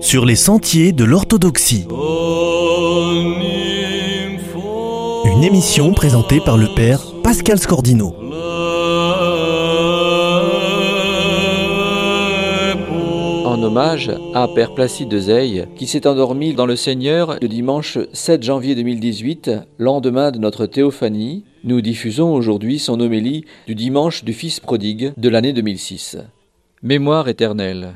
Sur les sentiers de l'orthodoxie. Une émission présentée par le père Pascal Scordino. En hommage à Père Placide de Zeille, qui s'est endormi dans le Seigneur le dimanche 7 janvier 2018, lendemain de notre théophanie, nous diffusons aujourd'hui son homélie du dimanche du Fils prodigue de l'année 2006. Mémoire éternelle.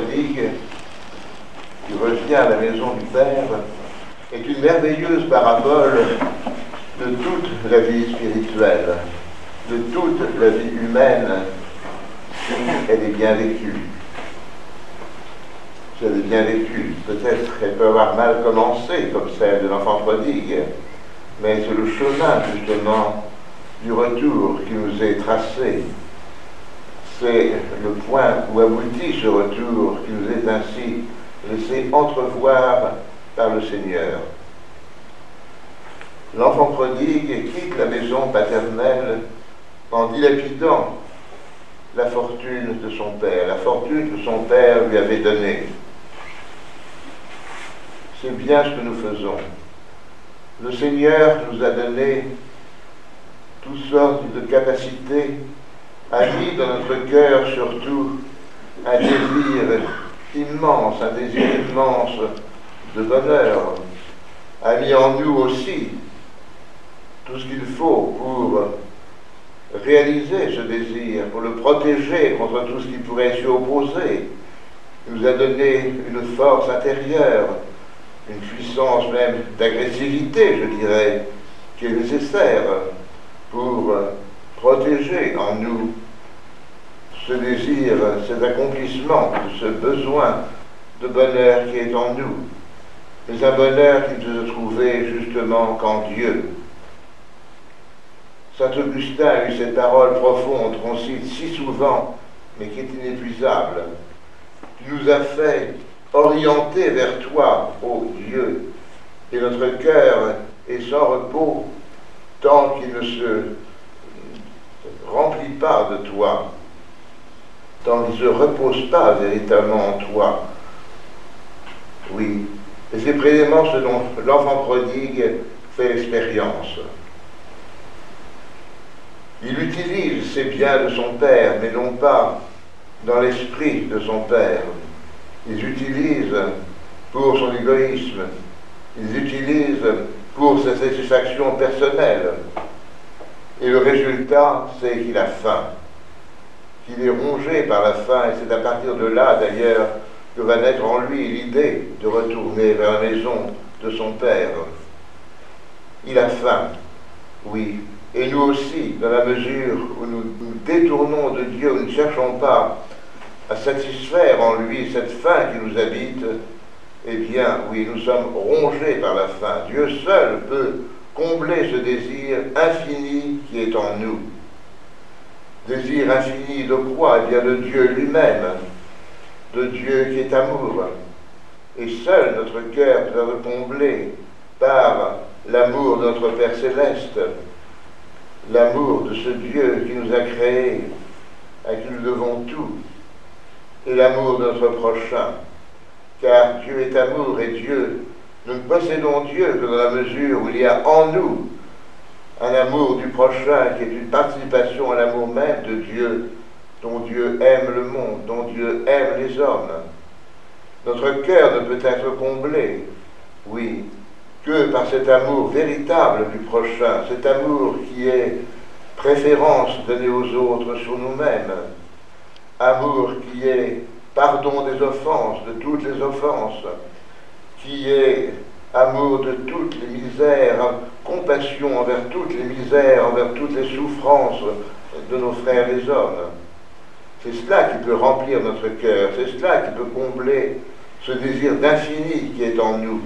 Qui revient à la maison du Père est une merveilleuse parabole de toute la vie spirituelle, de toute la vie humaine, si elle est bien vécue. Si elle est bien vécue, peut-être qu'elle peut avoir mal commencé comme celle de l'enfant prodigue, mais c'est le chemin justement du retour qui nous est tracé c'est le point où aboutit ce retour qui nous est ainsi laissé entrevoir par le Seigneur. L'enfant prodigue quitte la maison paternelle en dilapidant la fortune de son père, la fortune que son père lui avait donnée. C'est bien ce que nous faisons. Le Seigneur nous a donné toutes sortes de capacités a mis dans notre cœur surtout un désir immense, un désir immense de bonheur, a mis en nous aussi tout ce qu'il faut pour réaliser ce désir, pour le protéger contre tout ce qui pourrait s'y opposer. Il nous a donné une force intérieure, une puissance même d'agressivité, je dirais, qui est nécessaire pour protéger en nous ce désir, cet accomplissement ce besoin de bonheur qui est en nous, mais un bonheur qui ne se trouvait justement qu'en Dieu. Saint Augustin a eu cette parole profonde qu'on cite si souvent, mais qui est inépuisable. Tu nous as fait orienter vers toi, ô Dieu, et notre cœur est sans repos tant qu'il ne se remplit pas de toi, tant qu'il ne se repose pas véritablement en toi. Oui, et c'est précisément ce dont l'enfant prodigue fait l'expérience. Il utilise ses biens de son père, mais non pas dans l'esprit de son père. Il utilise pour son égoïsme, il utilise pour sa satisfaction personnelle. Et le résultat, c'est qu'il a faim, qu'il est rongé par la faim, et c'est à partir de là, d'ailleurs, que va naître en lui l'idée de retourner vers la maison de son Père. Il a faim, oui, et nous aussi, dans la mesure où nous nous détournons de Dieu, nous ne cherchons pas à satisfaire en lui cette faim qui nous habite, eh bien, oui, nous sommes rongés par la faim. Dieu seul peut combler ce désir infini qui est en nous. Désir infini de quoi Eh bien, de Dieu lui-même, de Dieu qui est amour. Et seul notre cœur peut être comblé par l'amour de notre Père céleste, l'amour de ce Dieu qui nous a créés, à qui nous devons tout, et l'amour de notre prochain. Car Dieu est amour et Dieu, nous ne possédons Dieu que dans la mesure où il y a en nous un amour du prochain qui est une participation à l'amour même de Dieu, dont Dieu aime le monde, dont Dieu aime les hommes. Notre cœur ne peut être comblé, oui, que par cet amour véritable du prochain, cet amour qui est préférence donnée aux autres sur nous-mêmes, amour qui est pardon des offenses, de toutes les offenses, qui est amour de toutes les misères, compassion envers toutes les misères, envers toutes les souffrances de nos frères les hommes. C'est cela qui peut remplir notre cœur, c'est cela qui peut combler ce désir d'infini qui est en nous.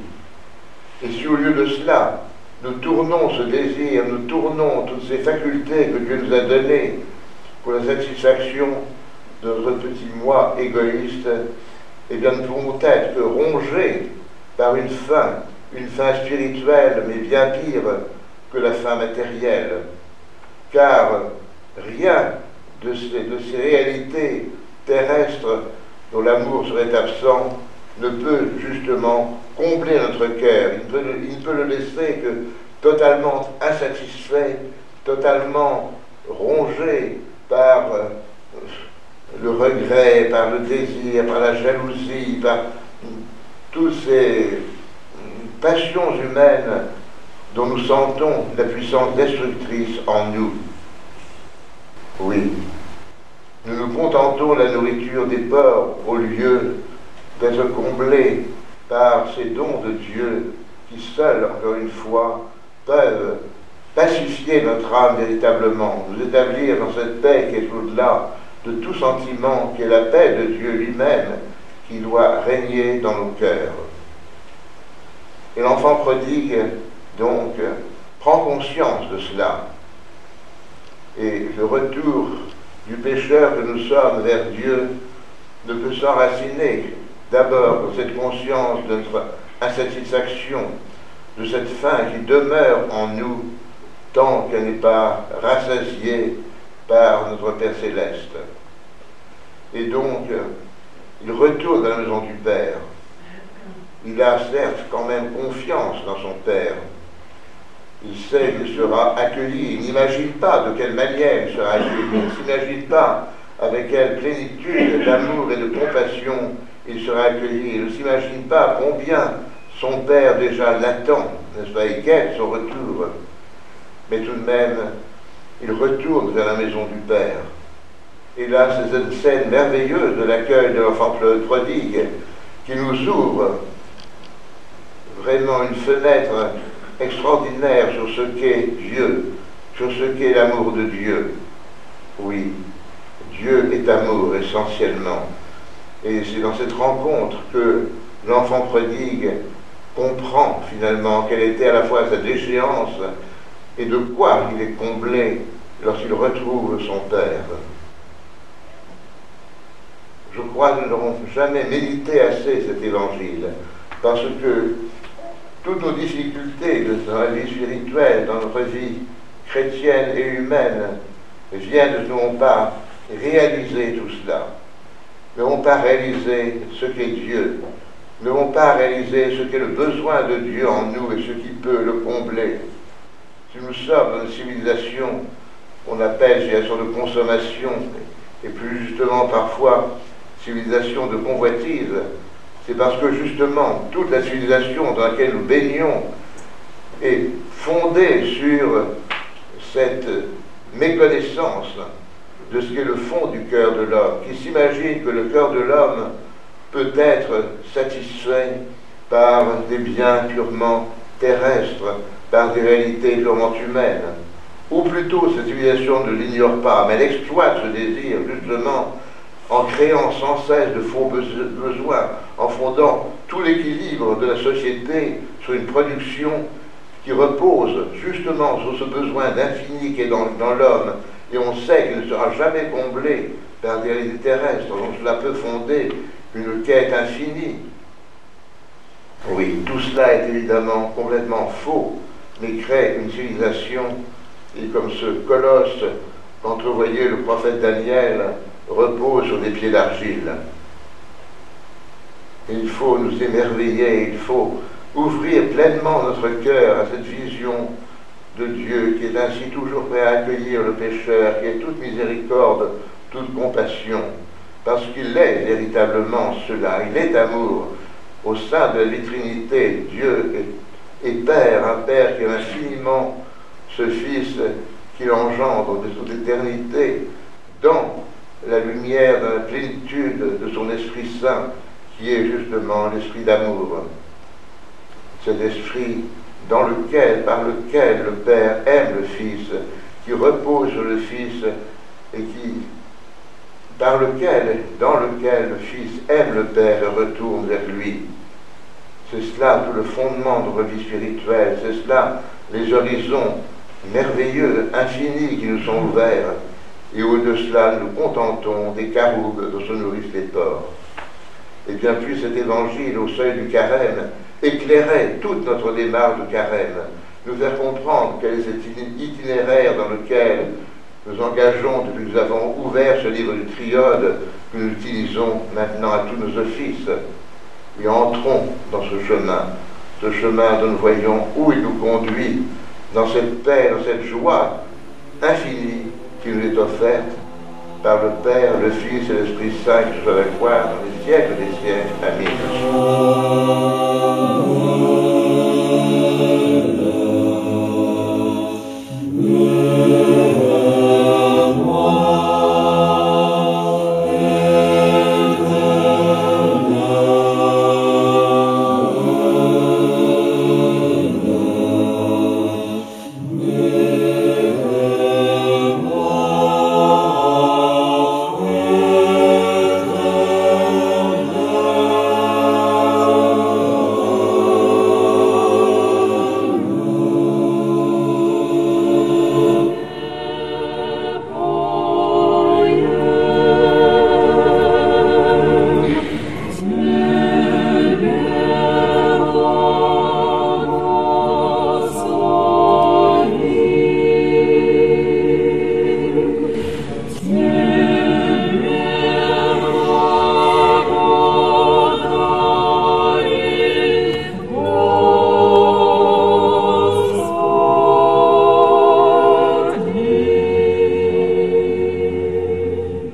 Et si au lieu de cela, nous tournons ce désir, nous tournons toutes ces facultés que Dieu nous a données pour la satisfaction de notre petit moi égoïste, eh bien nous pourrons être rongés par une faim, une faim spirituelle, mais bien pire que la faim matérielle. Car rien de ces, réalités terrestres dont l'amour serait absent ne peut justement combler notre cœur. Il, ne peut le laisser que totalement insatisfait, totalement rongé par euh, le regret, par le désir, par la jalousie, par toutes ces passions humaines dont nous sentons la puissance destructrice en nous. Oui, nous nous contentons de la nourriture des porcs au lieu d'être comblés par ces dons de Dieu qui seuls, encore une fois, peuvent pacifier notre âme véritablement, nous établir dans cette paix qui est au-delà de tout sentiment, qui est la paix de Dieu lui-même, qui doit régner dans nos cœurs. Et l'enfant prodigue, donc, prend conscience de cela. Et le retour du pécheur que nous sommes vers Dieu ne peut s'enraciner d'abord dans cette conscience de notre insatisfaction, de cette faim qui demeure en nous tant qu'elle n'est pas rassasiée par notre Père céleste. Et donc, il retourne à la maison du Père. Il a certes quand même confiance dans son Père. Il sait qu'il sera accueilli. Il n'imagine pas de quelle manière il sera accueilli. Il ne s'imagine pas avec quelle plénitude d'amour et de compassion il sera accueilli. Il ne s'imagine pas combien son Père déjà l'attend, n'est-ce pas Il guette son retour. Mais tout de même, il retourne vers la maison du Père. Et là, c'est cette scène merveilleuse de l'accueil de l'enfant prodigue qui nous ouvre vraiment une fenêtre extraordinaire sur ce qu'est Dieu, sur ce qu'est l'amour de Dieu. Oui, Dieu est amour essentiellement. Et c'est dans cette rencontre que l'enfant prodigue comprend finalement quelle était à la fois sa déchéance et de quoi il est comblé lorsqu'il retrouve son Père. Je crois que nous n'aurons jamais médité assez cet évangile, parce que toutes nos difficultés dans la vie spirituelle, dans notre vie chrétienne et humaine, viennent de non pas réaliser tout cela, ne vont pas réaliser ce qu'est Dieu, ne vont pas réaliser ce qu'est le besoin de Dieu en nous et ce qui peut le combler. Si nous sommes dans une civilisation qu'on appelle civilisation de consommation, et plus justement parfois civilisation de convoitise, c'est parce que justement toute la civilisation dans laquelle nous baignons est fondée sur cette méconnaissance de ce qu'est le fond du cœur de l'homme, qui s'imagine que le cœur de l'homme peut être satisfait par des biens purement terrestres, par des réalités purement humaines. Ou plutôt, cette civilisation ne l'ignore pas, mais elle exploite ce désir justement en créant sans cesse de faux besoins, en fondant tout l'équilibre de la société sur une production qui repose justement sur ce besoin d'infini qui est dans, l'homme, et on sait qu'il ne sera jamais comblé par des réalités terrestres, donc cela peut fonder une quête infinie. Oui, tout cela est évidemment complètement faux, mais crée une civilisation, et comme ce colosse qu'entrevoyait le prophète Daniel, repose sur des pieds d'argile. Il faut nous émerveiller, il faut ouvrir pleinement notre cœur à cette vision de Dieu qui est ainsi toujours prêt à accueillir le pécheur, qui est toute miséricorde, toute compassion, parce qu'il est véritablement cela, il est amour. Au sein de la Trinité, Dieu est, Père, un Père qui est infiniment ce Fils qu'il engendre de toute éternité la plénitude de son Esprit Saint, qui est justement l'esprit d'amour. Cet esprit dans lequel, par lequel le Père aime le Fils, qui repose sur le Fils et qui, par lequel, dans lequel le Fils aime le Père et retourne vers lui. C'est cela tout le fondement de notre vie spirituelle, c'est cela les horizons merveilleux, infinis qui nous sont ouverts, et au-de cela nous contentons des caroubes dont se nourrissent les porcs. Et bien plus cet évangile au seuil du carême éclairer toute notre démarche de carême, nous faire comprendre quel est cet itinéraire dans lequel nous engageons depuis que nous avons ouvert ce livre du triode que nous utilisons maintenant à tous nos offices. Et entrons dans ce chemin, ce chemin dont nous voyons où il nous conduit, dans cette paix, dans cette joie infinie qui nous est offerte par le Père, le Fils et l'Esprit Saint, qui soit la gloire dans les siècles des siècles. Amen.